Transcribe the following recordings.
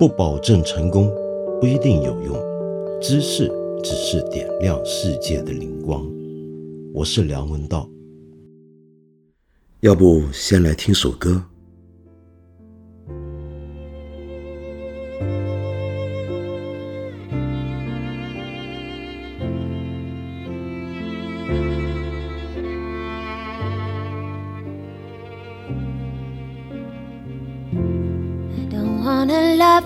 不保证成功，不一定有用。知识只是点亮世界的灵光。我是梁文道。要不先来听首歌。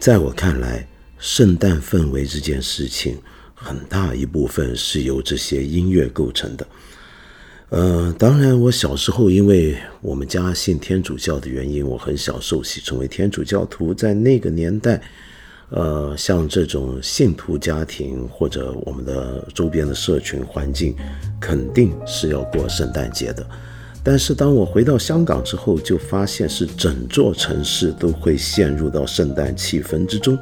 在我看来，圣诞氛围这件事情，很大一部分是由这些音乐构成的。呃，当然，我小时候因为我们家信天主教的原因，我很小受洗成为天主教徒。在那个年代，呃，像这种信徒家庭或者我们的周边的社群环境，肯定是要过圣诞节的。但是当我回到香港之后，就发现是整座城市都会陷入到圣诞气氛之中。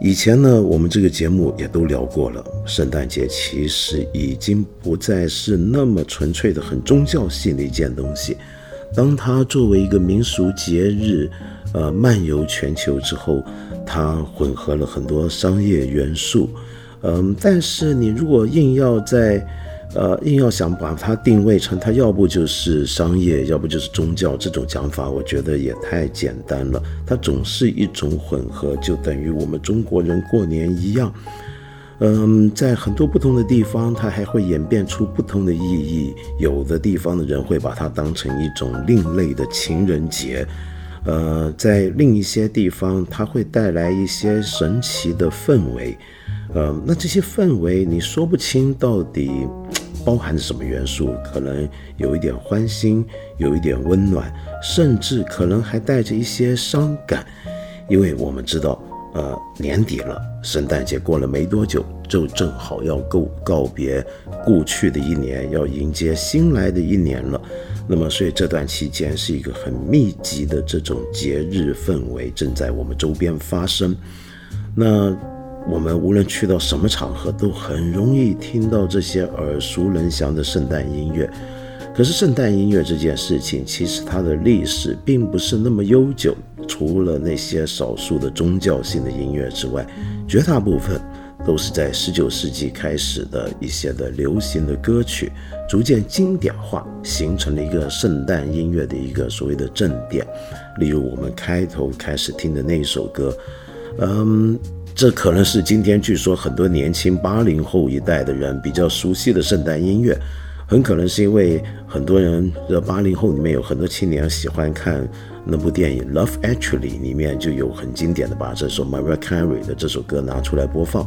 以前呢，我们这个节目也都聊过了，圣诞节其实已经不再是那么纯粹的、很宗教性的一件东西。当它作为一个民俗节日，呃，漫游全球之后，它混合了很多商业元素。嗯，但是你如果硬要在呃，硬要想把它定位成它要不就是商业，要不就是宗教，这种讲法，我觉得也太简单了。它总是一种混合，就等于我们中国人过年一样。嗯，在很多不同的地方，它还会演变出不同的意义。有的地方的人会把它当成一种另类的情人节，呃，在另一些地方，它会带来一些神奇的氛围。呃，那这些氛围你说不清到底包含着什么元素？可能有一点欢欣，有一点温暖，甚至可能还带着一些伤感，因为我们知道，呃，年底了，圣诞节过了没多久，就正好要告告别过去的一年，要迎接新来的一年了。那么，所以这段期间是一个很密集的这种节日氛围正在我们周边发生。那我们无论去到什么场合，都很容易听到这些耳熟能详的圣诞音乐。可是，圣诞音乐这件事情，其实它的历史并不是那么悠久。除了那些少数的宗教性的音乐之外，绝大部分。都是在十九世纪开始的一些的流行的歌曲，逐渐经典化，形成了一个圣诞音乐的一个所谓的正点。例如我们开头开始听的那首歌，嗯，这可能是今天据说很多年轻八零后一代的人比较熟悉的圣诞音乐。很可能是因为很多人的八零后里面有很多青年喜欢看那部电影《Love Actually》，里面就有很经典的把这首 Mariah Carey 的这首歌拿出来播放。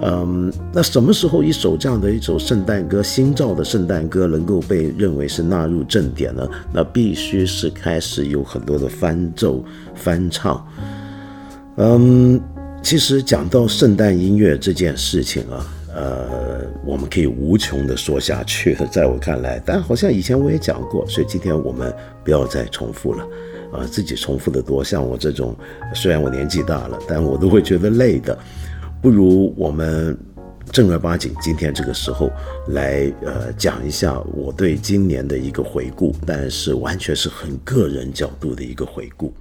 嗯，那什么时候一首这样的一首圣诞歌，新造的圣诞歌能够被认为是纳入正典呢？那必须是开始有很多的翻奏、翻唱。嗯，其实讲到圣诞音乐这件事情啊。呃，我们可以无穷的说下去，在我看来，但好像以前我也讲过，所以今天我们不要再重复了。啊，自己重复的多，像我这种，虽然我年纪大了，但我都会觉得累的。不如我们正儿八经，今天这个时候来，呃，讲一下我对今年的一个回顾，但是完全是很个人角度的一个回顾。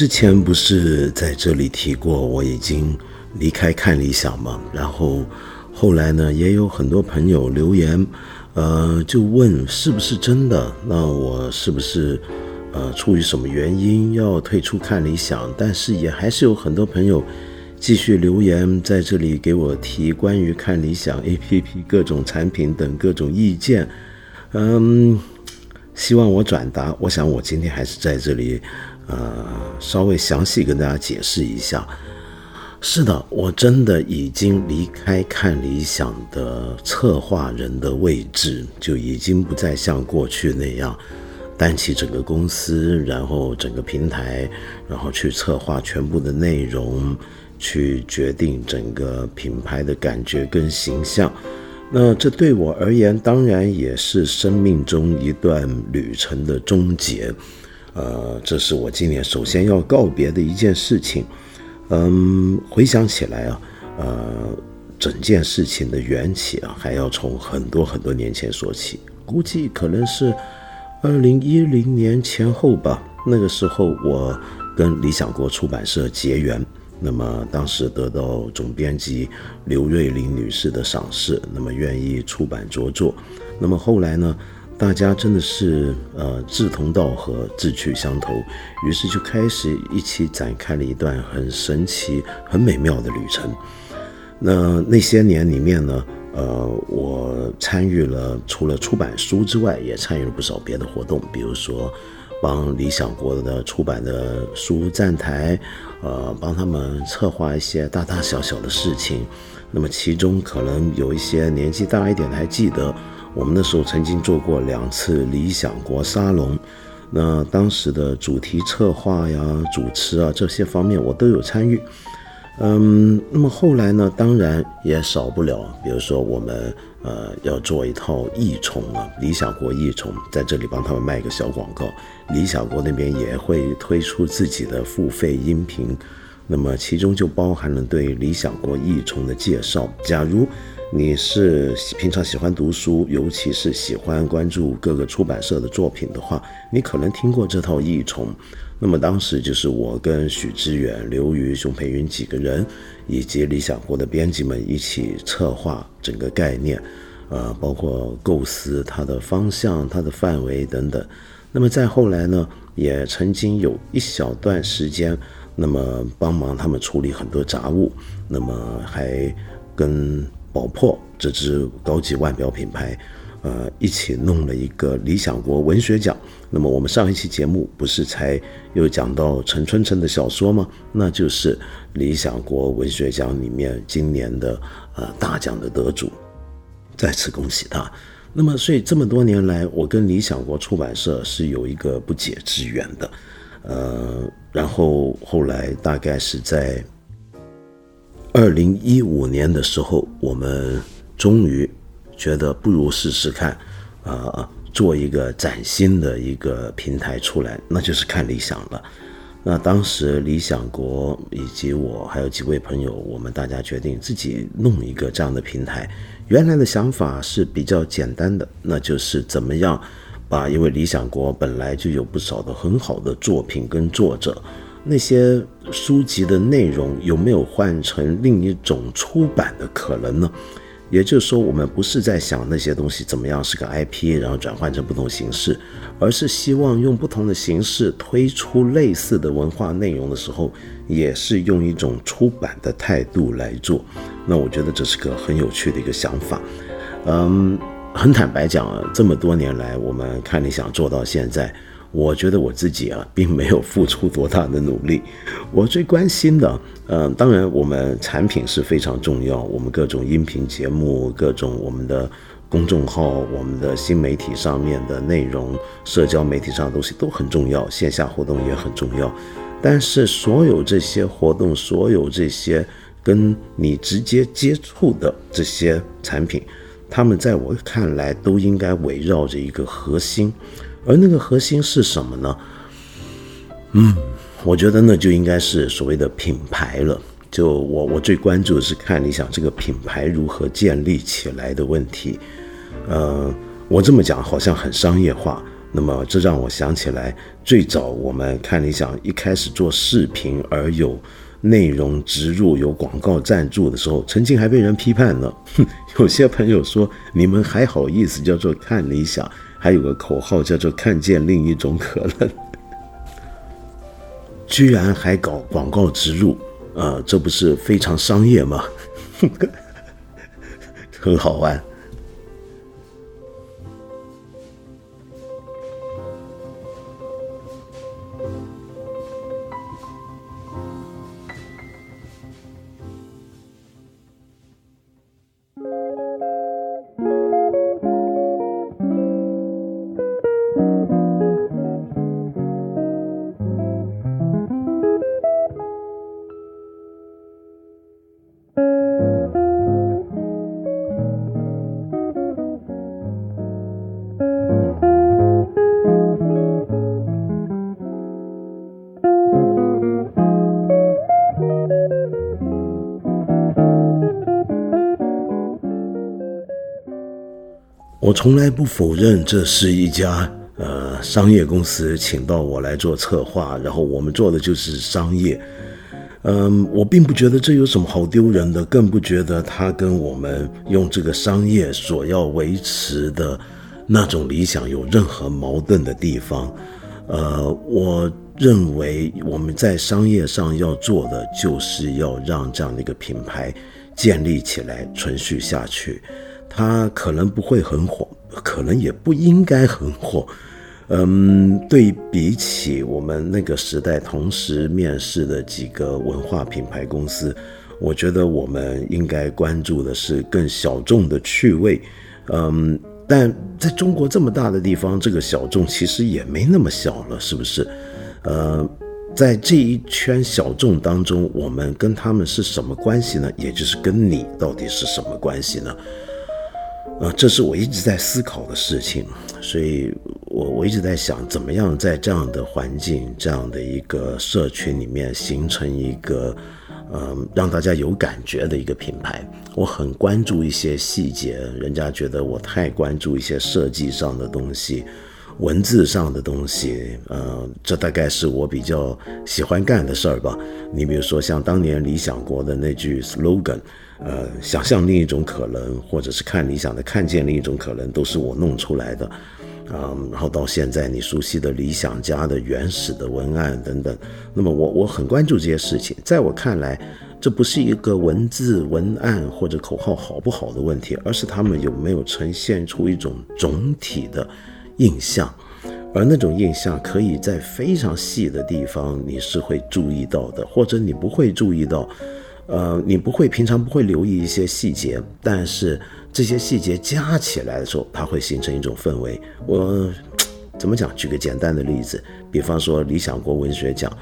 之前不是在这里提过我已经离开看理想吗？然后后来呢，也有很多朋友留言，呃，就问是不是真的？那我是不是呃出于什么原因要退出看理想？但是也还是有很多朋友继续留言在这里给我提关于看理想 APP 各种产品等各种意见，嗯，希望我转达。我想我今天还是在这里。呃，稍微详细跟大家解释一下。是的，我真的已经离开看理想的策划人的位置，就已经不再像过去那样担起整个公司，然后整个平台，然后去策划全部的内容，去决定整个品牌的感觉跟形象。那这对我而言，当然也是生命中一段旅程的终结。呃，这是我今年首先要告别的一件事情。嗯，回想起来啊，呃，整件事情的缘起啊，还要从很多很多年前说起。估计可能是二零一零年前后吧。那个时候，我跟理想国出版社结缘，那么当时得到总编辑刘瑞玲女士的赏识，那么愿意出版着作。那么后来呢？大家真的是呃志同道合、志趣相投，于是就开始一起展开了一段很神奇、很美妙的旅程。那那些年里面呢，呃，我参与了除了出版书之外，也参与了不少别的活动，比如说帮理想国的出版的书站台，呃，帮他们策划一些大大小小的事情。那么其中可能有一些年纪大一点的还记得。我们那时候曾经做过两次理想国沙龙，那当时的主题策划呀、主持啊这些方面我都有参与。嗯，那么后来呢，当然也少不了，比如说我们呃要做一套异宠啊，理想国异宠，在这里帮他们卖一个小广告。理想国那边也会推出自己的付费音频，那么其中就包含了对理想国异宠的介绍。假如你是平常喜欢读书，尤其是喜欢关注各个出版社的作品的话，你可能听过这套《异虫》。那么当时就是我跟许知远、刘瑜、熊培云几个人，以及理想国的编辑们一起策划整个概念，呃，包括构思它的方向、它的范围等等。那么再后来呢，也曾经有一小段时间，那么帮忙他们处理很多杂物，那么还跟宝珀这支高级腕表品牌。呃，一起弄了一个理想国文学奖。那么我们上一期节目不是才又讲到陈春成的小说吗？那就是理想国文学奖里面今年的呃大奖的得主，再次恭喜他。那么所以这么多年来，我跟理想国出版社是有一个不解之缘的。呃，然后后来大概是在二零一五年的时候，我们终于。觉得不如试试看，呃，做一个崭新的一个平台出来，那就是看理想了。那当时理想国以及我还有几位朋友，我们大家决定自己弄一个这样的平台。原来的想法是比较简单的，那就是怎么样把，因为理想国本来就有不少的很好的作品跟作者，那些书籍的内容有没有换成另一种出版的可能呢？也就是说，我们不是在想那些东西怎么样是个 IP，然后转换成不同形式，而是希望用不同的形式推出类似的文化内容的时候，也是用一种出版的态度来做。那我觉得这是个很有趣的一个想法。嗯，很坦白讲啊，这么多年来，我们看你想做到现在。我觉得我自己啊，并没有付出多大的努力。我最关心的，嗯，当然我们产品是非常重要，我们各种音频节目、各种我们的公众号、我们的新媒体上面的内容、社交媒体上的东西都很重要，线下活动也很重要。但是所有这些活动，所有这些跟你直接接触的这些产品，他们在我看来都应该围绕着一个核心。而那个核心是什么呢？嗯，我觉得那就应该是所谓的品牌了。就我我最关注的是看理想这个品牌如何建立起来的问题。呃，我这么讲好像很商业化，那么这让我想起来最早我们看理想一开始做视频而有内容植入、有广告赞助的时候，曾经还被人批判呢。有些朋友说：“你们还好意思叫做看理想？”还有个口号叫做“看见另一种可能”，居然还搞广告植入，呃，这不是非常商业吗？很好玩。我从来不否认这是一家呃商业公司，请到我来做策划，然后我们做的就是商业。嗯，我并不觉得这有什么好丢人的，更不觉得他跟我们用这个商业所要维持的那种理想有任何矛盾的地方。呃，我认为我们在商业上要做的，就是要让这样的一个品牌建立起来，存续下去。它可能不会很火，可能也不应该很火。嗯，对比起我们那个时代同时面试的几个文化品牌公司，我觉得我们应该关注的是更小众的趣味。嗯，但在中国这么大的地方，这个小众其实也没那么小了，是不是？呃，在这一圈小众当中，我们跟他们是什么关系呢？也就是跟你到底是什么关系呢？啊，这是我一直在思考的事情，所以我我一直在想，怎么样在这样的环境、这样的一个社群里面形成一个，嗯，让大家有感觉的一个品牌。我很关注一些细节，人家觉得我太关注一些设计上的东西、文字上的东西，呃，这大概是我比较喜欢干的事儿吧。你比如说，像当年理想国的那句 slogan。呃，想象另一种可能，或者是看理想的看见另一种可能，都是我弄出来的。嗯，然后到现在你熟悉的理想家的原始的文案等等，那么我我很关注这些事情。在我看来，这不是一个文字文案或者口号好不好的问题，而是他们有没有呈现出一种总体的印象，而那种印象可以在非常细的地方你是会注意到的，或者你不会注意到，呃，你不会平常不会留意一些细节，但是。这些细节加起来的时候，它会形成一种氛围。我 怎么讲？举个简单的例子，比方说理想国文学奖，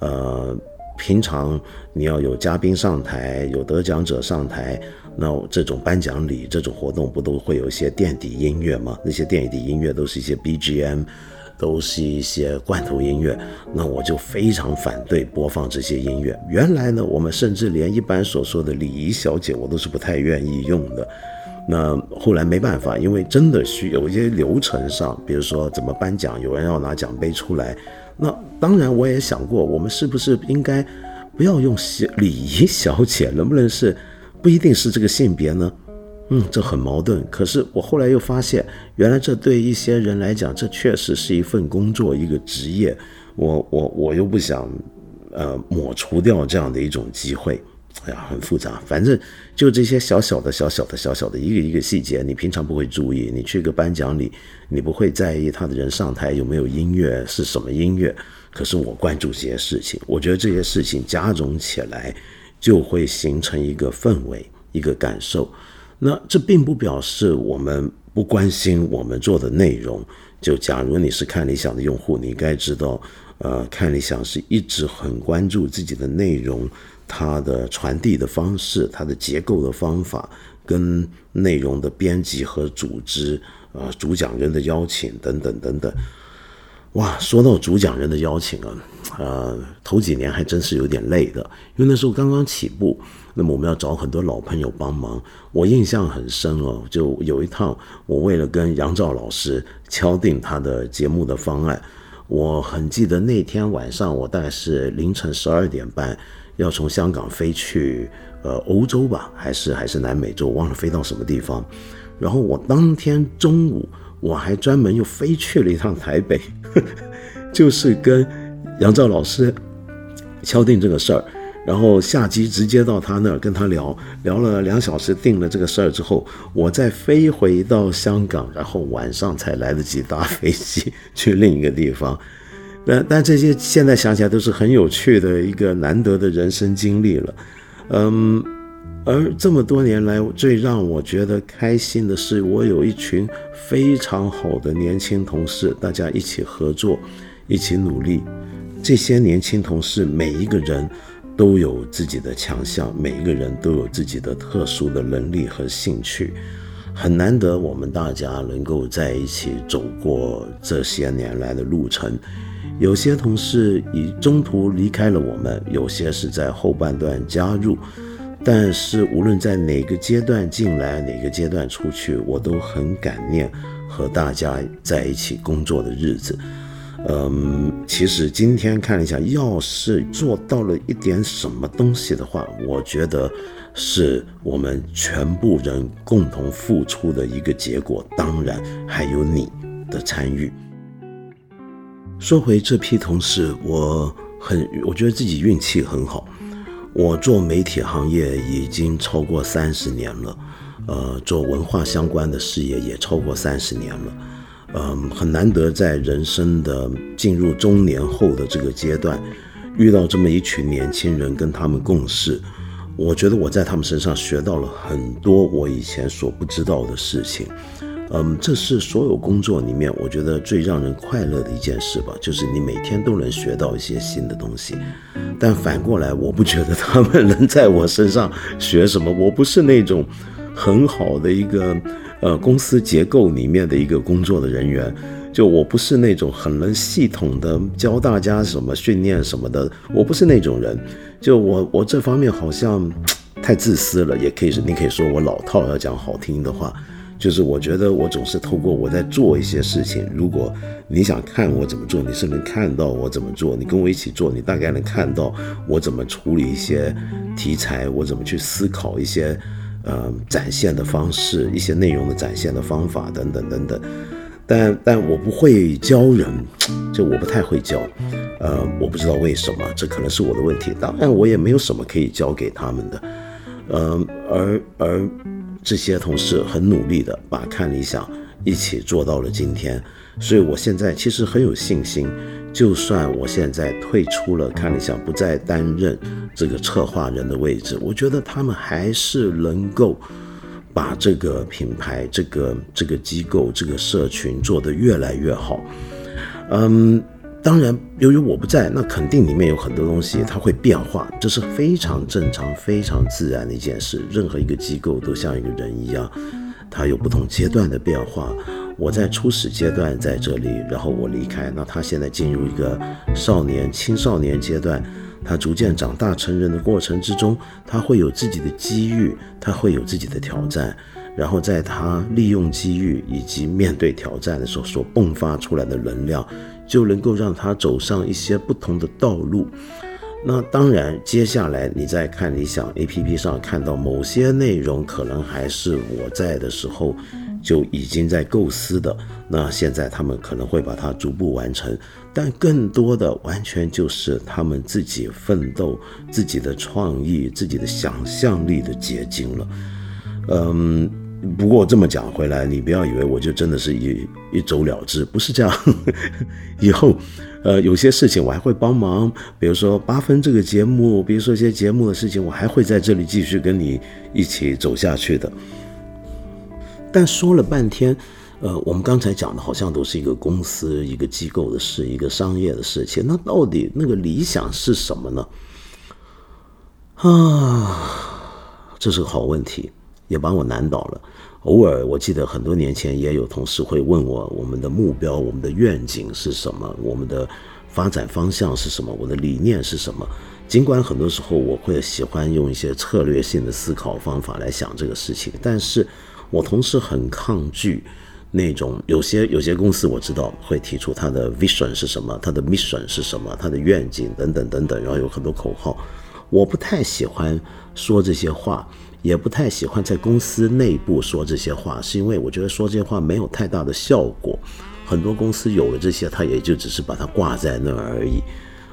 呃，平常你要有嘉宾上台，有得奖者上台，那这种颁奖礼这种活动不都会有一些垫底音乐吗？那些垫底音乐都是一些 BGM，都是一些罐头音乐。那我就非常反对播放这些音乐。原来呢，我们甚至连一般所说的礼仪小姐，我都是不太愿意用的。那后来没办法，因为真的需有一些流程上，比如说怎么颁奖，有人要拿奖杯出来。那当然我也想过，我们是不是应该不要用小礼仪小姐，能不能是不一定是这个性别呢？嗯，这很矛盾。可是我后来又发现，原来这对一些人来讲，这确实是一份工作，一个职业。我我我又不想呃抹除掉这样的一种机会。哎呀，很复杂，反正就这些小小的、小小的、小小的一个一个细节，你平常不会注意。你去个颁奖礼，你不会在意他的人上台有没有音乐，是什么音乐。可是我关注这些事情，我觉得这些事情加总起来，就会形成一个氛围、一个感受。那这并不表示我们不关心我们做的内容。就假如你是看理想的用户，你应该知道，呃，看理想是一直很关注自己的内容。它的传递的方式，它的结构的方法，跟内容的编辑和组织，呃，主讲人的邀请等等等等。哇，说到主讲人的邀请啊，呃，头几年还真是有点累的，因为那时候刚刚起步，那么我们要找很多老朋友帮忙。我印象很深哦，就有一趟，我为了跟杨照老师敲定他的节目的方案，我很记得那天晚上，我大概是凌晨十二点半。要从香港飞去呃欧洲吧，还是还是南美洲，忘了飞到什么地方。然后我当天中午我还专门又飞去了一趟台北呵，就是跟杨照老师敲定这个事儿。然后下机直接到他那儿跟他聊聊了两小时，定了这个事儿之后，我再飞回到香港，然后晚上才来得及搭飞机去另一个地方。但但这些现在想起来都是很有趣的一个难得的人生经历了，嗯，而这么多年来最让我觉得开心的是，我有一群非常好的年轻同事，大家一起合作，一起努力。这些年轻同事每一个人都有自己的强项，每一个人都有自己的特殊的能力和兴趣，很难得我们大家能够在一起走过这些年来的路程。有些同事已中途离开了我们，有些是在后半段加入，但是无论在哪个阶段进来，哪个阶段出去，我都很感念和大家在一起工作的日子。嗯，其实今天看了一下，要是做到了一点什么东西的话，我觉得是我们全部人共同付出的一个结果，当然还有你的参与。说回这批同事，我很我觉得自己运气很好。我做媒体行业已经超过三十年了，呃，做文化相关的事业也超过三十年了，嗯，很难得在人生的进入中年后的这个阶段，遇到这么一群年轻人跟他们共事，我觉得我在他们身上学到了很多我以前所不知道的事情。嗯，这是所有工作里面我觉得最让人快乐的一件事吧，就是你每天都能学到一些新的东西。但反过来，我不觉得他们能在我身上学什么。我不是那种很好的一个呃公司结构里面的一个工作的人员，就我不是那种很能系统的教大家什么训练什么的，我不是那种人。就我我这方面好像太自私了，也可以你可以说我老套，要讲好听的话。就是我觉得我总是透过我在做一些事情，如果你想看我怎么做，你是能看到我怎么做，你跟我一起做，你大概能看到我怎么处理一些题材，我怎么去思考一些呃展现的方式，一些内容的展现的方法等等等等。但但我不会教人，就我不太会教，呃，我不知道为什么，这可能是我的问题。当然，我也没有什么可以教给他们的，呃，而而这些同事很努力的把看理想一起做到了今天，所以我现在其实很有信心。就算我现在退出了看理想，不再担任这个策划人的位置，我觉得他们还是能够。把这个品牌、这个这个机构、这个社群做得越来越好。嗯，当然，由于我不在，那肯定里面有很多东西它会变化，这是非常正常、非常自然的一件事。任何一个机构都像一个人一样，它有不同阶段的变化。我在初始阶段在这里，然后我离开，那他现在进入一个少年、青少年阶段。他逐渐长大成人的过程之中，他会有自己的机遇，他会有自己的挑战，然后在他利用机遇以及面对挑战的时候所迸发出来的能量，就能够让他走上一些不同的道路。那当然，接下来你在看理想 APP 上看到某些内容，可能还是我在的时候。就已经在构思的，那现在他们可能会把它逐步完成，但更多的完全就是他们自己奋斗、自己的创意、自己的想象力的结晶了。嗯，不过这么讲回来，你不要以为我就真的是一一走了之，不是这样。以后，呃，有些事情我还会帮忙，比如说八分这个节目，比如说一些节目的事情，我还会在这里继续跟你一起走下去的。但说了半天，呃，我们刚才讲的好像都是一个公司、一个机构的事，一个商业的事情。那到底那个理想是什么呢？啊，这是个好问题，也把我难倒了。偶尔，我记得很多年前也有同事会问我：我们的目标、我们的愿景是什么？我们的发展方向是什么？我的理念是什么？尽管很多时候我会喜欢用一些策略性的思考方法来想这个事情，但是。我同时很抗拒那种有些有些公司我知道会提出它的 vision 是什么，它的 mission 是什么，它的愿景等等等等，然后有很多口号。我不太喜欢说这些话，也不太喜欢在公司内部说这些话，是因为我觉得说这些话没有太大的效果。很多公司有了这些，它也就只是把它挂在那儿而已。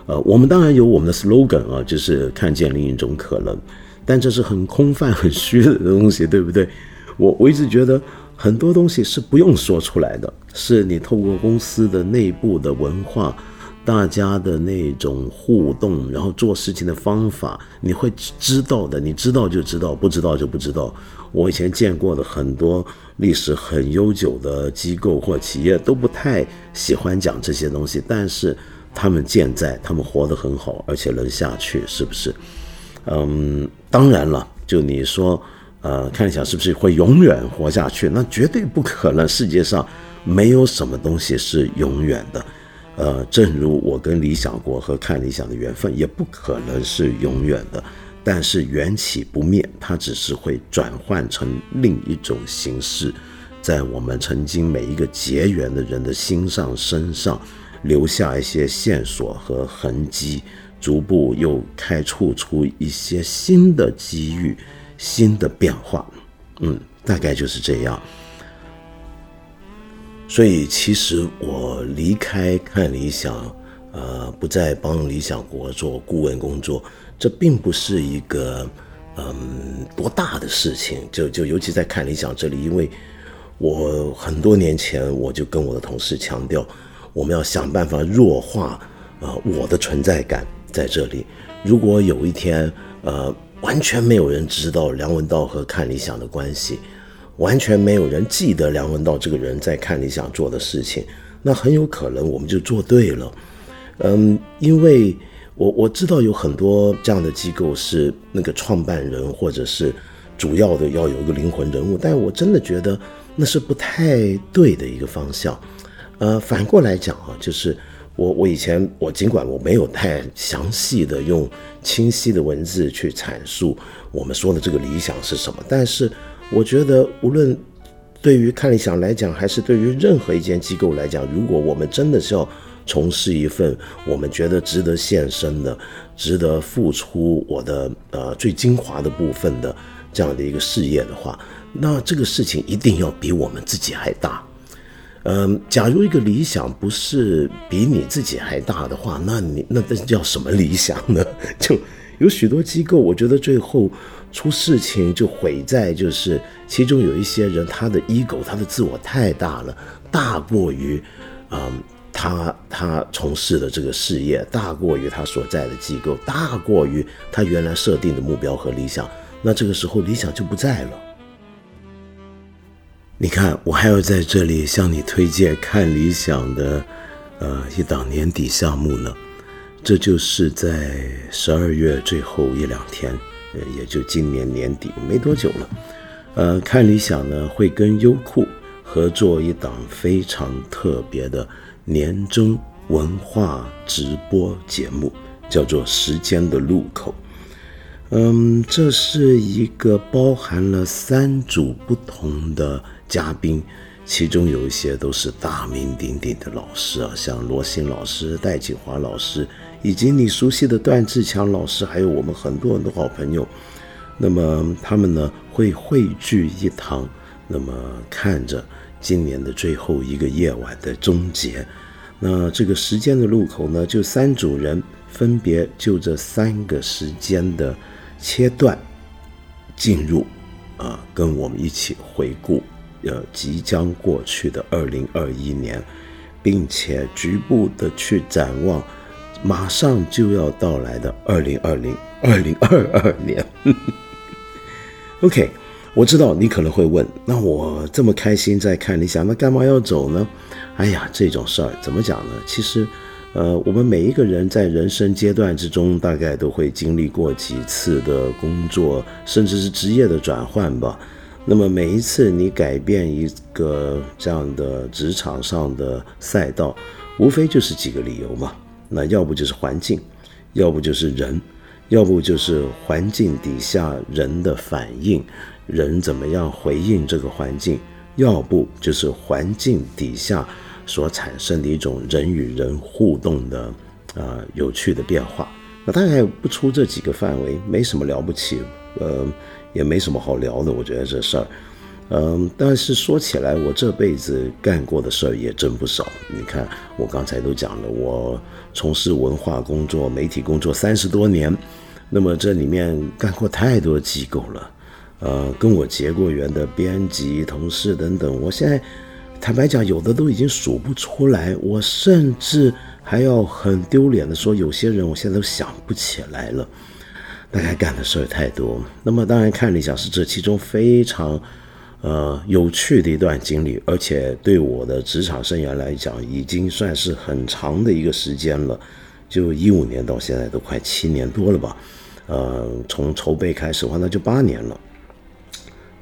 呃，我们当然有我们的 slogan 啊，就是看见另一种可能，但这是很空泛、很虚的东西，对不对？我我一直觉得很多东西是不用说出来的，是你透过公司的内部的文化，大家的那种互动，然后做事情的方法，你会知道的。你知道就知道，不知道就不知道。我以前见过的很多历史很悠久的机构或企业都不太喜欢讲这些东西，但是他们健在，他们活得很好，而且能下去，是不是？嗯，当然了，就你说。呃，看一下是不是会永远活下去？那绝对不可能。世界上没有什么东西是永远的。呃，正如我跟理想国和看理想的缘分，也不可能是永远的。但是缘起不灭，它只是会转换成另一种形式，在我们曾经每一个结缘的人的心上、身上留下一些线索和痕迹，逐步又开拓出一些新的机遇。新的变化，嗯，大概就是这样。所以，其实我离开看理想，呃，不再帮理想国做顾问工作，这并不是一个嗯多大的事情。就就尤其在看理想这里，因为我很多年前我就跟我的同事强调，我们要想办法弱化呃我的存在感在这里。如果有一天，呃。完全没有人知道梁文道和看理想的关系，完全没有人记得梁文道这个人在看理想做的事情，那很有可能我们就做对了。嗯，因为我我知道有很多这样的机构是那个创办人或者是主要的要有一个灵魂人物，但我真的觉得那是不太对的一个方向。呃，反过来讲啊，就是。我我以前我尽管我没有太详细的用清晰的文字去阐述我们说的这个理想是什么，但是我觉得无论对于看理想来讲，还是对于任何一间机构来讲，如果我们真的是要从事一份我们觉得值得献身的、值得付出我的呃最精华的部分的这样的一个事业的话，那这个事情一定要比我们自己还大。嗯，假如一个理想不是比你自己还大的话，那你那这叫什么理想呢？就有许多机构，我觉得最后出事情就毁在就是其中有一些人他的 ego 他的自我太大了，大过于，嗯，他他从事的这个事业，大过于他所在的机构，大过于他原来设定的目标和理想，那这个时候理想就不在了。你看，我还要在这里向你推荐看理想的，呃，一档年底项目呢。这就是在十二月最后一两天，呃，也就今年年底没多久了。呃，看理想呢会跟优酷合作一档非常特别的年终文化直播节目，叫做《时间的路口》。嗯，这是一个包含了三组不同的。嘉宾，其中有一些都是大名鼎鼎的老师啊，像罗新老师、戴锦华老师，以及你熟悉的段志强老师，还有我们很多很多好朋友。那么他们呢会汇聚一堂，那么看着今年的最后一个夜晚的终结。那这个时间的路口呢，就三组人分别就这三个时间的切断进入，啊，跟我们一起回顾。呃，即将过去的二零二一年，并且局部的去展望，马上就要到来的二零二零二零二二年。OK，我知道你可能会问，那我这么开心在看理想，那干嘛要走呢？哎呀，这种事儿怎么讲呢？其实，呃，我们每一个人在人生阶段之中，大概都会经历过几次的工作，甚至是职业的转换吧。那么每一次你改变一个这样的职场上的赛道，无非就是几个理由嘛。那要不就是环境，要不就是人，要不就是环境底下人的反应，人怎么样回应这个环境，要不就是环境底下所产生的一种人与人互动的啊有趣的变化。那大概不出这几个范围，没什么了不起，呃。也没什么好聊的，我觉得这事儿，嗯，但是说起来，我这辈子干过的事儿也真不少。你看，我刚才都讲了，我从事文化工作、媒体工作三十多年，那么这里面干过太多机构了，呃，跟我结过缘的编辑、同事等等，我现在坦白讲，有的都已经数不出来，我甚至还要很丢脸的说，有些人我现在都想不起来了。大概干的事儿太多，那么当然看理想是这其中非常，呃有趣的一段经历，而且对我的职场生涯来讲，已经算是很长的一个时间了，就一五年到现在都快七年多了吧，呃，从筹备开始的话，那就八年了，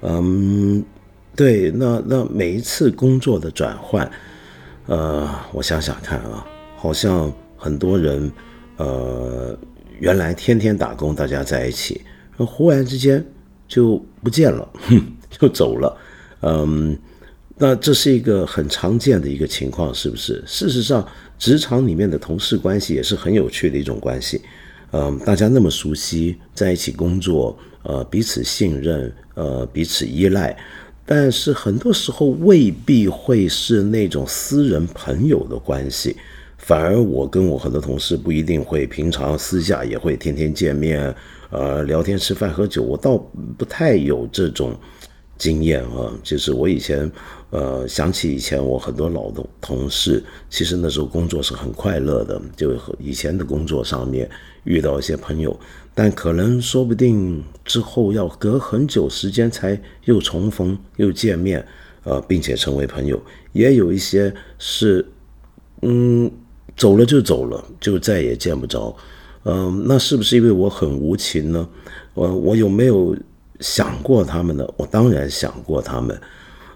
嗯，对，那那每一次工作的转换，呃，我想想看啊，好像很多人，呃。原来天天打工，大家在一起，忽然之间就不见了，哼，就走了。嗯，那这是一个很常见的一个情况，是不是？事实上，职场里面的同事关系也是很有趣的一种关系。嗯，大家那么熟悉，在一起工作，呃，彼此信任，呃，彼此依赖，但是很多时候未必会是那种私人朋友的关系。反而我跟我很多同事不一定会平常私下也会天天见面，呃，聊天吃饭喝酒，我倒不太有这种经验啊。就是我以前，呃，想起以前我很多老的同事，其实那时候工作是很快乐的，就以前的工作上面遇到一些朋友，但可能说不定之后要隔很久时间才又重逢又见面，呃，并且成为朋友，也有一些是，嗯。走了就走了，就再也见不着。嗯，那是不是因为我很无情呢？我我有没有想过他们呢？我当然想过他们。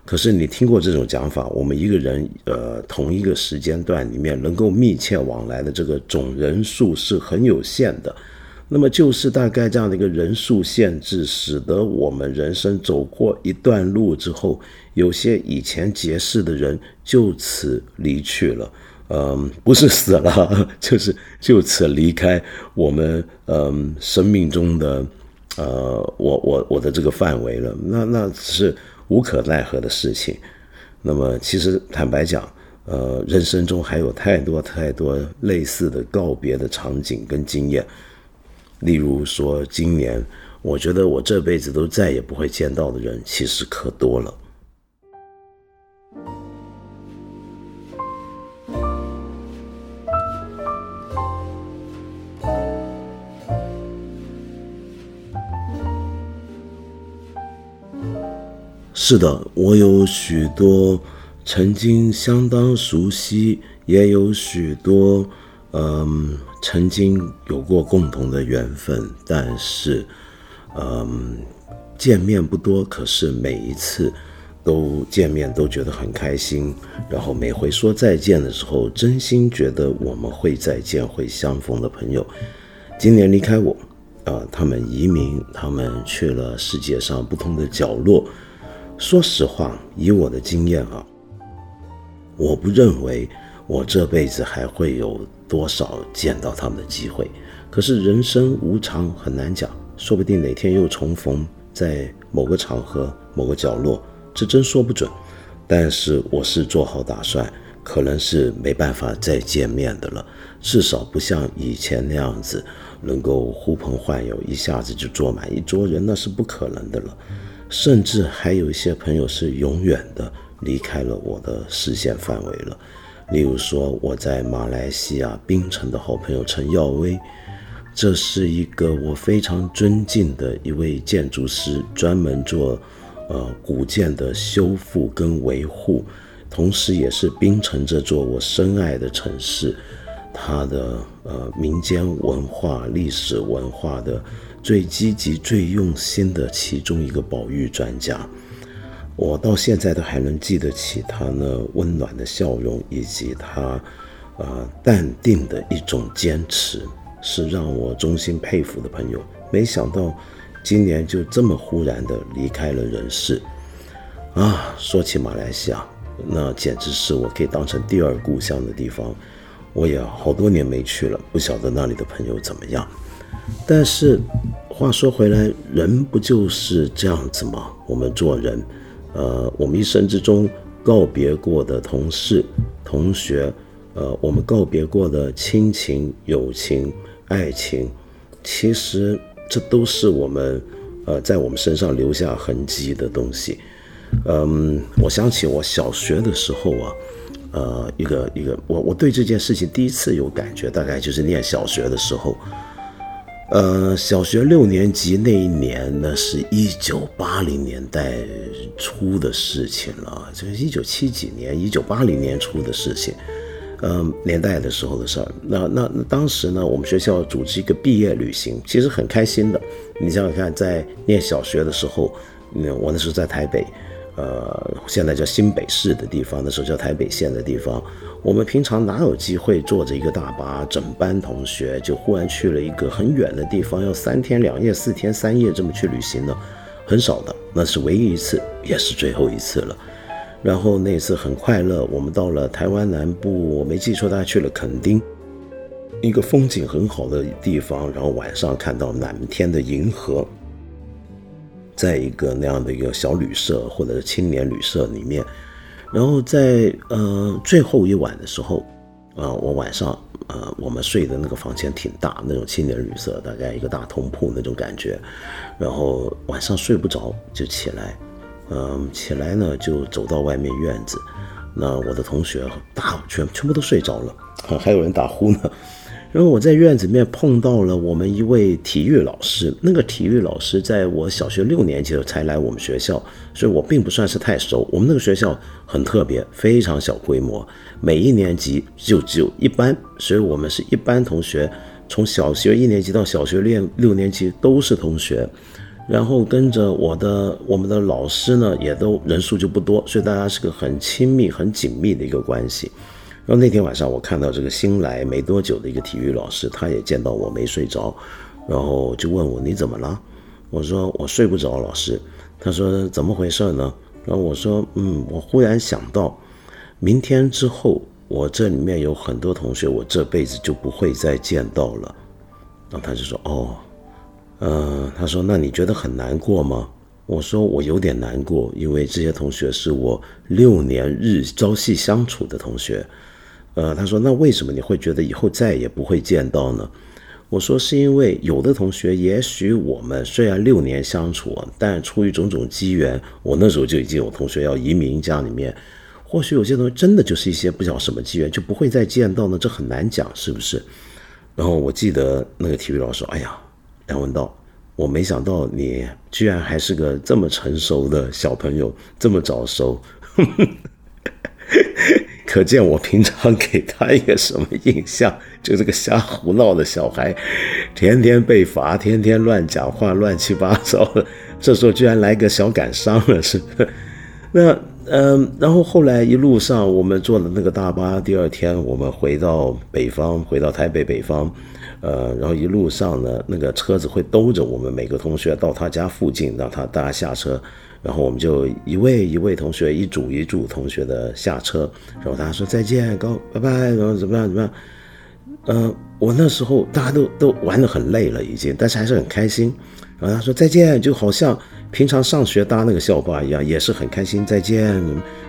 可是你听过这种讲法？我们一个人，呃，同一个时间段里面能够密切往来的这个总人数是很有限的。那么就是大概这样的一个人数限制，使得我们人生走过一段路之后，有些以前结识的人就此离去了。嗯，不是死了，就是就此离开我们嗯生命中的呃我我我的这个范围了。那那是无可奈何的事情。那么，其实坦白讲，呃，人生中还有太多太多类似的告别的场景跟经验。例如说，今年我觉得我这辈子都再也不会见到的人，其实可多了。是的，我有许多曾经相当熟悉，也有许多嗯曾经有过共同的缘分，但是嗯见面不多，可是每一次都见面都觉得很开心，然后每回说再见的时候，真心觉得我们会再见，会相逢的朋友，今年离开我，啊，他们移民，他们去了世界上不同的角落。说实话，以我的经验啊，我不认为我这辈子还会有多少见到他们的机会。可是人生无常，很难讲，说不定哪天又重逢在某个场合、某个角落，这真说不准。但是我是做好打算，可能是没办法再见面的了，至少不像以前那样子能够呼朋唤友，一下子就坐满一桌人，那是不可能的了。甚至还有一些朋友是永远的离开了我的视线范围了，例如说我在马来西亚槟城的好朋友陈耀威，这是一个我非常尊敬的一位建筑师，专门做呃古建的修复跟维护，同时也是槟城这座我深爱的城市，它的呃民间文化、历史文化的。最积极、最用心的其中一个保育专家，我到现在都还能记得起他那温暖的笑容，以及他，呃，淡定的一种坚持，是让我衷心佩服的朋友。没想到，今年就这么忽然的离开了人世。啊，说起马来西亚，那简直是我可以当成第二故乡的地方。我也好多年没去了，不晓得那里的朋友怎么样。但是，话说回来，人不就是这样子吗？我们做人，呃，我们一生之中告别过的同事、同学，呃，我们告别过的亲情、友情、爱情，其实这都是我们，呃，在我们身上留下痕迹的东西。嗯，我想起我小学的时候啊，呃，一个一个，我我对这件事情第一次有感觉，大概就是念小学的时候。呃，小学六年级那一年，那是一九八零年代初的事情了。这是一九七几年，一九八零年初的事情，嗯，年代的时候的事儿。那那那当时呢，我们学校组织一个毕业旅行，其实很开心的。你想想看，在念小学的时候，嗯，我那时候在台北。呃，现在叫新北市的地方，那时候叫台北县的地方。我们平常哪有机会坐着一个大巴，整班同学就忽然去了一个很远的地方，要三天两夜、四天三夜这么去旅行呢？很少的，那是唯一一次，也是最后一次了。然后那次很快乐，我们到了台湾南部，我没记错，大家去了垦丁，一个风景很好的地方。然后晚上看到满天的银河。在一个那样的一个小旅社或者是青年旅社里面，然后在呃最后一晚的时候，啊，我晚上呃我们睡的那个房间挺大，那种青年旅社大概一个大通铺那种感觉，然后晚上睡不着就起来，嗯，起来呢就走到外面院子，那我的同学大全全部都睡着了，还有人打呼呢。然后我在院子里面碰到了我们一位体育老师，那个体育老师在我小学六年级的才来我们学校，所以我并不算是太熟。我们那个学校很特别，非常小规模，每一年级就只有一班，所以我们是一班同学，从小学一年级到小学六六年级都是同学。然后跟着我的我们的老师呢，也都人数就不多，所以大家是个很亲密、很紧密的一个关系。然后那天晚上，我看到这个新来没多久的一个体育老师，他也见到我没睡着，然后就问我你怎么了？我说我睡不着，老师。他说怎么回事呢？然后我说嗯，我忽然想到，明天之后我这里面有很多同学，我这辈子就不会再见到了。然后他就说哦，呃，他说那你觉得很难过吗？我说我有点难过，因为这些同学是我六年日朝夕相处的同学。呃，他说那为什么你会觉得以后再也不会见到呢？我说是因为有的同学，也许我们虽然六年相处，但出于种种机缘，我那时候就已经有同学要移民家里面，或许有些东西真的就是一些不晓什么机缘，就不会再见到呢，这很难讲，是不是？然后我记得那个体育老师：“哎呀，梁文道。”我没想到你居然还是个这么成熟的小朋友，这么早熟，可见我平常给他一个什么印象？就这个瞎胡闹的小孩，天天被罚，天天乱讲话，乱七八糟的。这时候居然来个小感伤了，是？那嗯，然后后来一路上我们坐的那个大巴，第二天我们回到北方，回到台北北方。呃，然后一路上呢，那个车子会兜着我们每个同学到他家附近，让他大家下车，然后我们就一位一位同学，一组一组同学的下车，然后大家说再见，告拜拜，然后怎么样怎么样？呃，我那时候大家都都玩得很累了已经，但是还是很开心。然后他说再见，就好像平常上学搭那个校巴一样，也是很开心再见，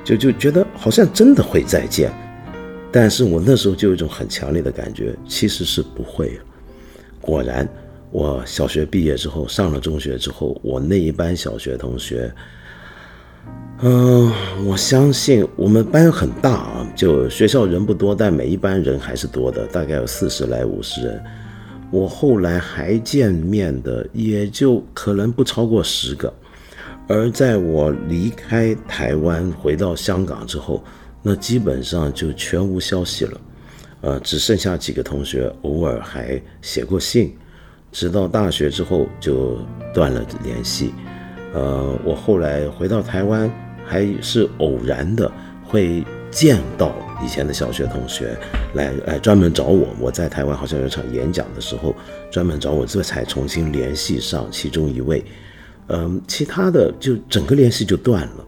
就就觉得好像真的会再见。但是我那时候就有一种很强烈的感觉，其实是不会。果然，我小学毕业之后，上了中学之后，我那一班小学同学，嗯，我相信我们班很大啊，就学校人不多，但每一班人还是多的，大概有四十来五十人。我后来还见面的，也就可能不超过十个。而在我离开台湾回到香港之后，那基本上就全无消息了，呃，只剩下几个同学偶尔还写过信，直到大学之后就断了联系。呃，我后来回到台湾，还是偶然的会见到以前的小学同学，来来专门找我。我在台湾好像有场演讲的时候，专门找我，这才重新联系上其中一位。嗯，其他的就整个联系就断了。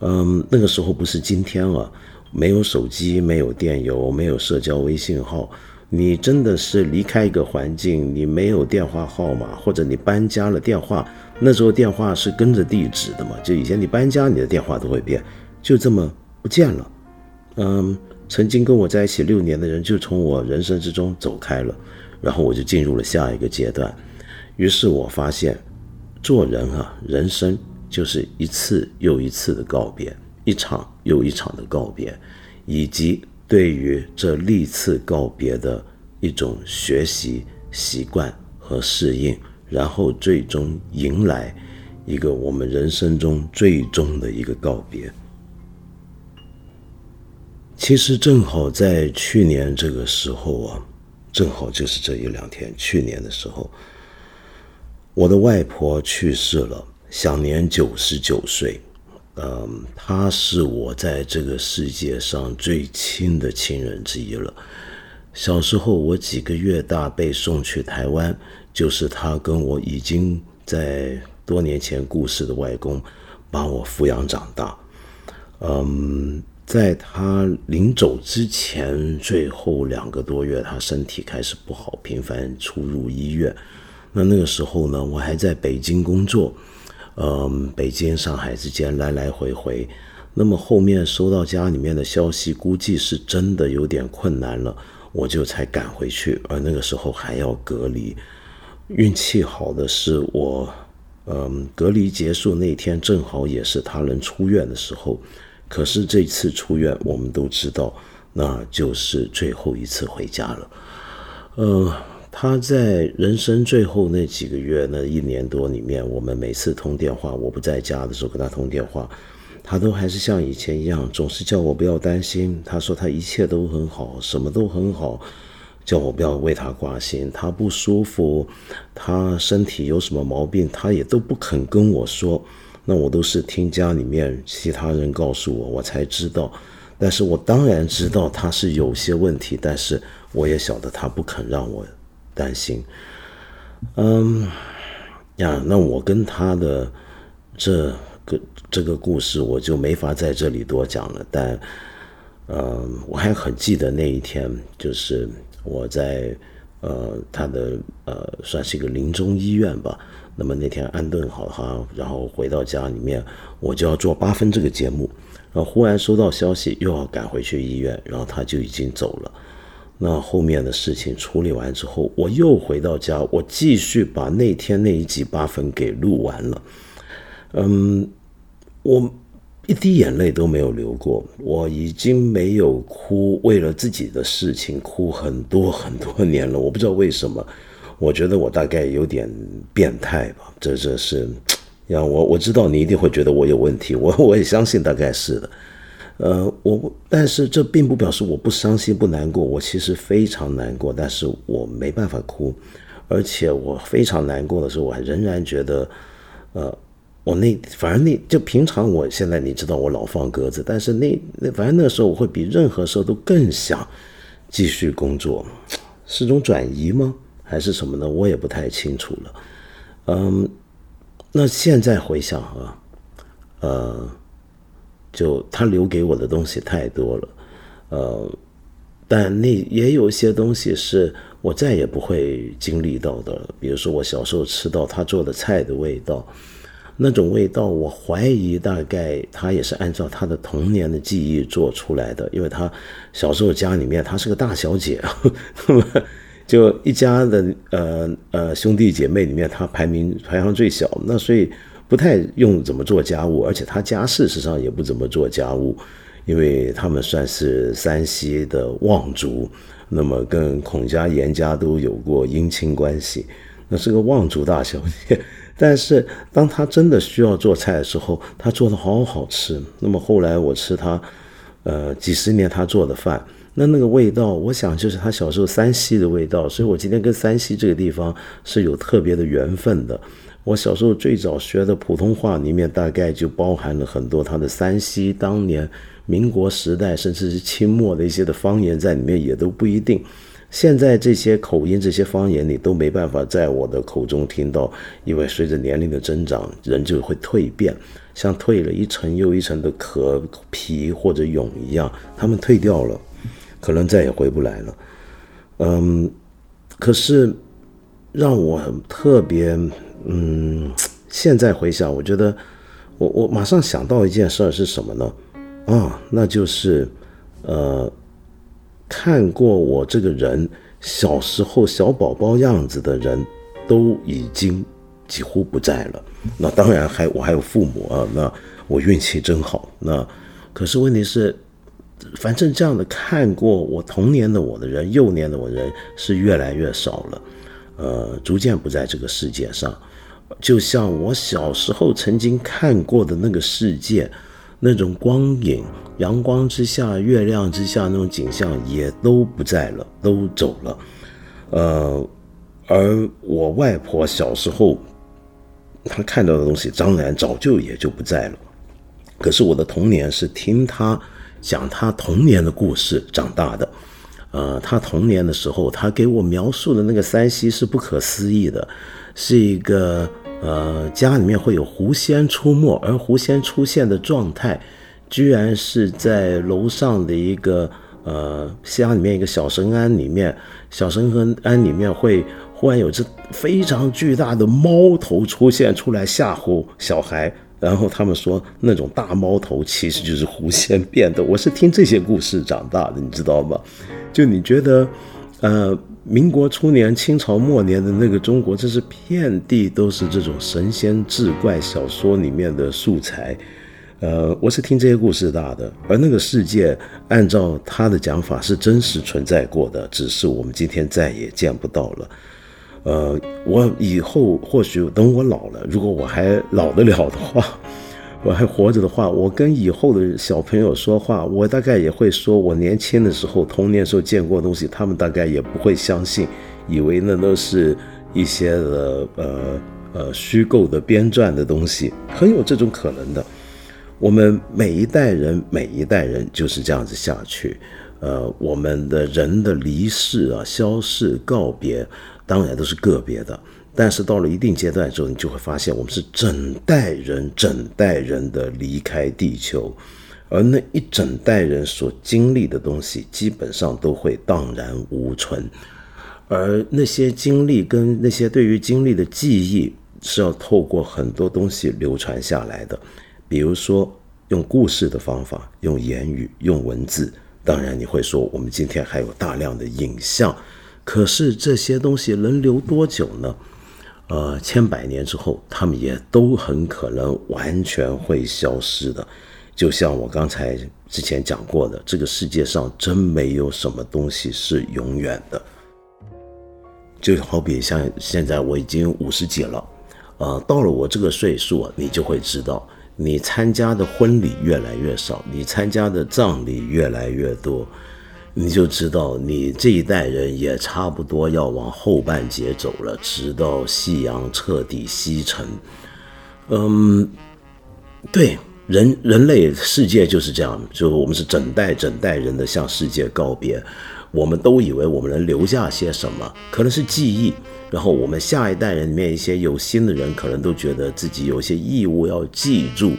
嗯，那个时候不是今天了。没有手机，没有电邮，没有社交微信号，你真的是离开一个环境，你没有电话号码，或者你搬家了，电话那时候电话是跟着地址的嘛？就以前你搬家，你的电话都会变，就这么不见了。嗯，曾经跟我在一起六年的人就从我人生之中走开了，然后我就进入了下一个阶段。于是我发现，做人啊，人生就是一次又一次的告别。一场又一场的告别，以及对于这历次告别的一种学习、习惯和适应，然后最终迎来一个我们人生中最终的一个告别。其实正好在去年这个时候啊，正好就是这一两天，去年的时候，我的外婆去世了，享年九十九岁。嗯，他是我在这个世界上最亲的亲人之一了。小时候我几个月大被送去台湾，就是他跟我已经在多年前故世的外公把我抚养长大。嗯，在他临走之前最后两个多月，他身体开始不好，频繁出入医院。那那个时候呢，我还在北京工作。嗯，北京、上海之间来来回回，那么后面收到家里面的消息，估计是真的有点困难了，我就才赶回去，而那个时候还要隔离。运气好的是我，嗯，隔离结束那天正好也是他能出院的时候，可是这次出院，我们都知道，那就是最后一次回家了，嗯。他在人生最后那几个月，那一年多里面，我们每次通电话，我不在家的时候跟他通电话，他都还是像以前一样，总是叫我不要担心。他说他一切都很好，什么都很好，叫我不要为他挂心。他不舒服，他身体有什么毛病，他也都不肯跟我说。那我都是听家里面其他人告诉我，我才知道。但是我当然知道他是有些问题，但是我也晓得他不肯让我。担心，嗯呀，那我跟他的这个这个故事，我就没法在这里多讲了。但，嗯，我还很记得那一天，就是我在呃，他的呃算是一个临终医院吧。那么那天安顿好他，然后回到家里面，我就要做八分这个节目，然后忽然收到消息，又要赶回去医院，然后他就已经走了。那后面的事情处理完之后，我又回到家，我继续把那天那一集八分给录完了。嗯，我一滴眼泪都没有流过，我已经没有哭，为了自己的事情哭很多很多年了。我不知道为什么。我觉得我大概有点变态吧，这这是，让我我知道你一定会觉得我有问题，我我也相信大概是的，呃，我但是这并不表示我不伤心不难过，我其实非常难过，但是我没办法哭，而且我非常难过的时候，我还仍然觉得，呃，我那反正那就平常我现在你知道我老放鸽子，但是那那反正那时候我会比任何时候都更想继续工作，是种转移吗？还是什么呢？我也不太清楚了。嗯，那现在回想啊，呃，就他留给我的东西太多了，呃，但那也有一些东西是我再也不会经历到的。比如说我小时候吃到他做的菜的味道，那种味道，我怀疑大概他也是按照他的童年的记忆做出来的，因为他小时候家里面 他是个大小姐，那么。就一家的呃呃兄弟姐妹里面，他排名排行最小，那所以不太用怎么做家务，而且他家事实上也不怎么做家务，因为他们算是山西的望族，那么跟孔家、严家都有过姻亲关系，那是个望族大小姐。但是当他真的需要做菜的时候，他做的好好吃。那么后来我吃他，呃几十年他做的饭。那那个味道，我想就是他小时候山西的味道，所以我今天跟山西这个地方是有特别的缘分的。我小时候最早学的普通话里面，大概就包含了很多他的山西当年民国时代，甚至是清末的一些的方言在里面，也都不一定。现在这些口音、这些方言，你都没办法在我的口中听到，因为随着年龄的增长，人就会蜕变，像蜕了一层又一层的壳皮或者蛹一样，他们蜕掉了。可能再也回不来了，嗯，可是让我特别，嗯，现在回想，我觉得我我马上想到一件事儿是什么呢？啊，那就是呃，看过我这个人小时候小宝宝样子的人都已经几乎不在了。那当然还我还有父母啊，那我运气真好。那可是问题是。反正这样的看过我童年的我的人，幼年的我人是越来越少了，呃，逐渐不在这个世界上。就像我小时候曾经看过的那个世界，那种光影、阳光之下、月亮之下那种景象也都不在了，都走了。呃，而我外婆小时候她看到的东西，当然早就也就不在了。可是我的童年是听她。讲她童年的故事长大的，呃，他童年的时候，他给我描述的那个山西是不可思议的，是一个呃家里面会有狐仙出没，而狐仙出现的状态，居然是在楼上的一个呃乡里面一个小神庵里面，小神庵里面会忽然有只非常巨大的猫头出现出来吓唬小孩。然后他们说，那种大猫头其实就是狐仙变的。我是听这些故事长大的，你知道吗？就你觉得，呃，民国初年、清朝末年的那个中国，这是遍地都是这种神仙志怪小说里面的素材。呃，我是听这些故事大的，而那个世界，按照他的讲法是真实存在过的，只是我们今天再也见不到了。呃，我以后或许等我老了，如果我还老得了的话，我还活着的话，我跟以后的小朋友说话，我大概也会说我年轻的时候、童年时候见过的东西，他们大概也不会相信，以为那都是一些的呃呃虚构的编撰的东西，很有这种可能的。我们每一代人，每一代人就是这样子下去。呃，我们的人的离世啊、消逝、告别。当然都是个别的，但是到了一定阶段之后，你就会发现，我们是整代人、整代人的离开地球，而那一整代人所经历的东西，基本上都会荡然无存。而那些经历跟那些对于经历的记忆，是要透过很多东西流传下来的，比如说用故事的方法，用言语，用文字。当然，你会说我们今天还有大量的影像，可是这些东西能留多久呢？呃，千百年之后，他们也都很可能完全会消失的。就像我刚才之前讲过的，这个世界上真没有什么东西是永远的。就好比像现在我已经五十几了，呃，到了我这个岁数，你就会知道，你参加的婚礼越来越少，你参加的葬礼越来越多。你就知道，你这一代人也差不多要往后半截走了，直到夕阳彻底西沉。嗯，对，人人类世界就是这样，就我们是整代整代人的向世界告别。我们都以为我们能留下些什么，可能是记忆。然后我们下一代人里面一些有心的人，可能都觉得自己有些义务要记住。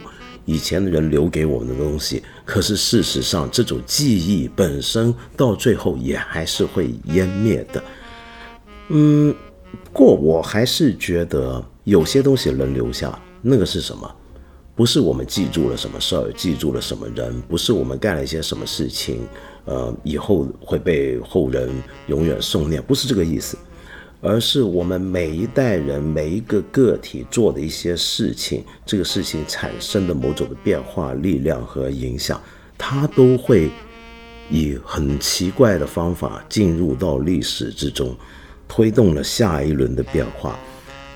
以前的人留给我们的东西，可是事实上，这种记忆本身到最后也还是会湮灭的。嗯，不过我还是觉得有些东西能留下。那个是什么？不是我们记住了什么事儿，记住了什么人，不是我们干了一些什么事情，呃，以后会被后人永远诵念，不是这个意思。而是我们每一代人每一个个体做的一些事情，这个事情产生的某种的变化、力量和影响，它都会以很奇怪的方法进入到历史之中，推动了下一轮的变化。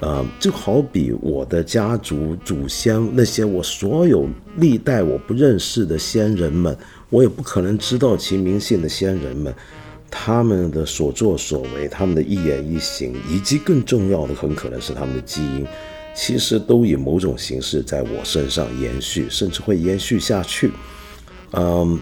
呃，就好比我的家族祖先那些我所有历代我不认识的先人们，我也不可能知道其名姓的先人们。他们的所作所为，他们的一言一行，以及更重要的，很可能是他们的基因，其实都以某种形式在我身上延续，甚至会延续下去。嗯，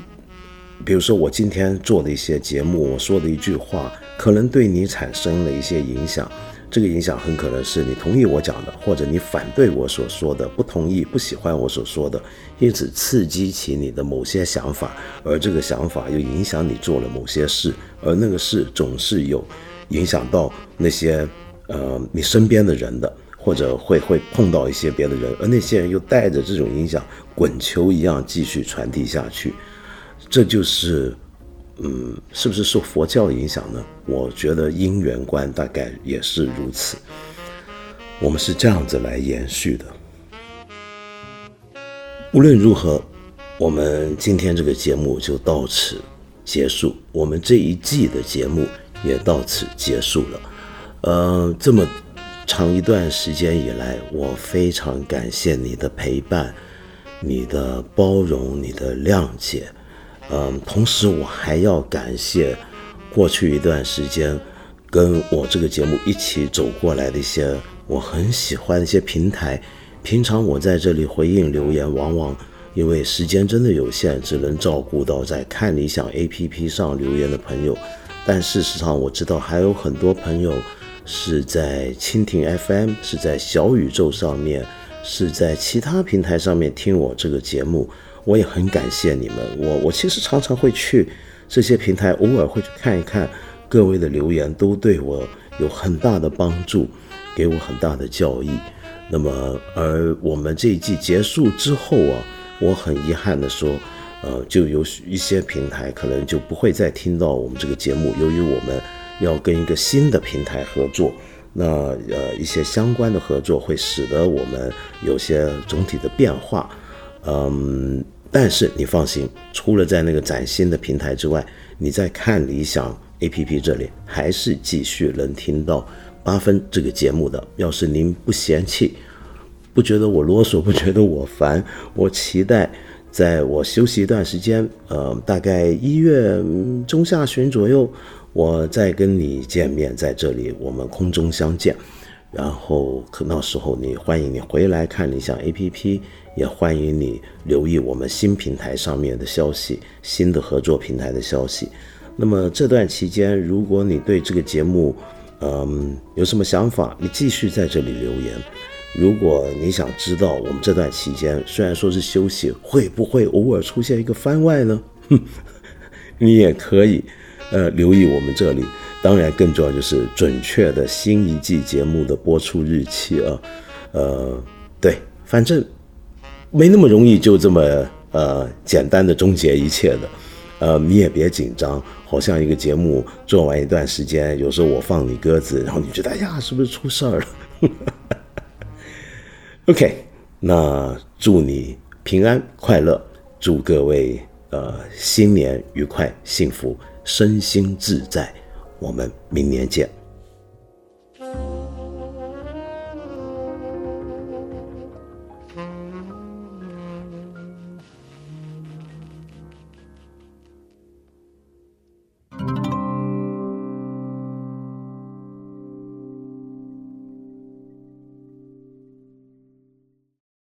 比如说我今天做的一些节目，我说的一句话，可能对你产生了一些影响。这个影响很可能是你同意我讲的，或者你反对我所说的，不同意、不喜欢我所说的，因此刺激起你的某些想法，而这个想法又影响你做了某些事，而那个事总是有影响到那些呃你身边的人的，或者会会碰到一些别的人，而那些人又带着这种影响滚球一样继续传递下去，这就是。嗯，是不是受佛教影响呢？我觉得因缘观大概也是如此。我们是这样子来延续的。无论如何，我们今天这个节目就到此结束，我们这一季的节目也到此结束了。呃，这么长一段时间以来，我非常感谢你的陪伴、你的包容、你的谅解。嗯，同时我还要感谢过去一段时间跟我这个节目一起走过来的一些我很喜欢的一些平台。平常我在这里回应留言，往往因为时间真的有限，只能照顾到在看理想 APP 上留言的朋友。但事实上，我知道还有很多朋友是在蜻蜓 FM，是在小宇宙上面，是在其他平台上面听我这个节目。我也很感谢你们，我我其实常常会去这些平台，偶尔会去看一看各位的留言，都对我有很大的帮助，给我很大的教益。那么，而我们这一季结束之后啊，我很遗憾的说，呃，就有一些平台可能就不会再听到我们这个节目，由于我们要跟一个新的平台合作，那呃一些相关的合作会使得我们有些总体的变化。嗯，但是你放心，除了在那个崭新的平台之外，你在看理想 A P P 这里还是继续能听到八分这个节目的。要是您不嫌弃，不觉得我啰嗦，不觉得我烦，我期待在我休息一段时间，呃，大概一月中下旬左右，我再跟你见面，在这里我们空中相见。然后可那时候你欢迎你回来看理想 A P P。也欢迎你留意我们新平台上面的消息，新的合作平台的消息。那么这段期间，如果你对这个节目，嗯，有什么想法，你继续在这里留言。如果你想知道我们这段期间虽然说是休息，会不会偶尔出现一个番外呢？你也可以，呃，留意我们这里。当然更重要就是准确的新一季节目的播出日期啊。呃，对，反正没那么容易就这么呃简单的终结一切的。呃，你也别紧张，好像一个节目做完一段时间，有时候我放你鸽子，然后你觉得哎呀，是不是出事儿了？OK，那祝你平安快乐，祝各位呃新年愉快幸福，身心自在，我们明年见。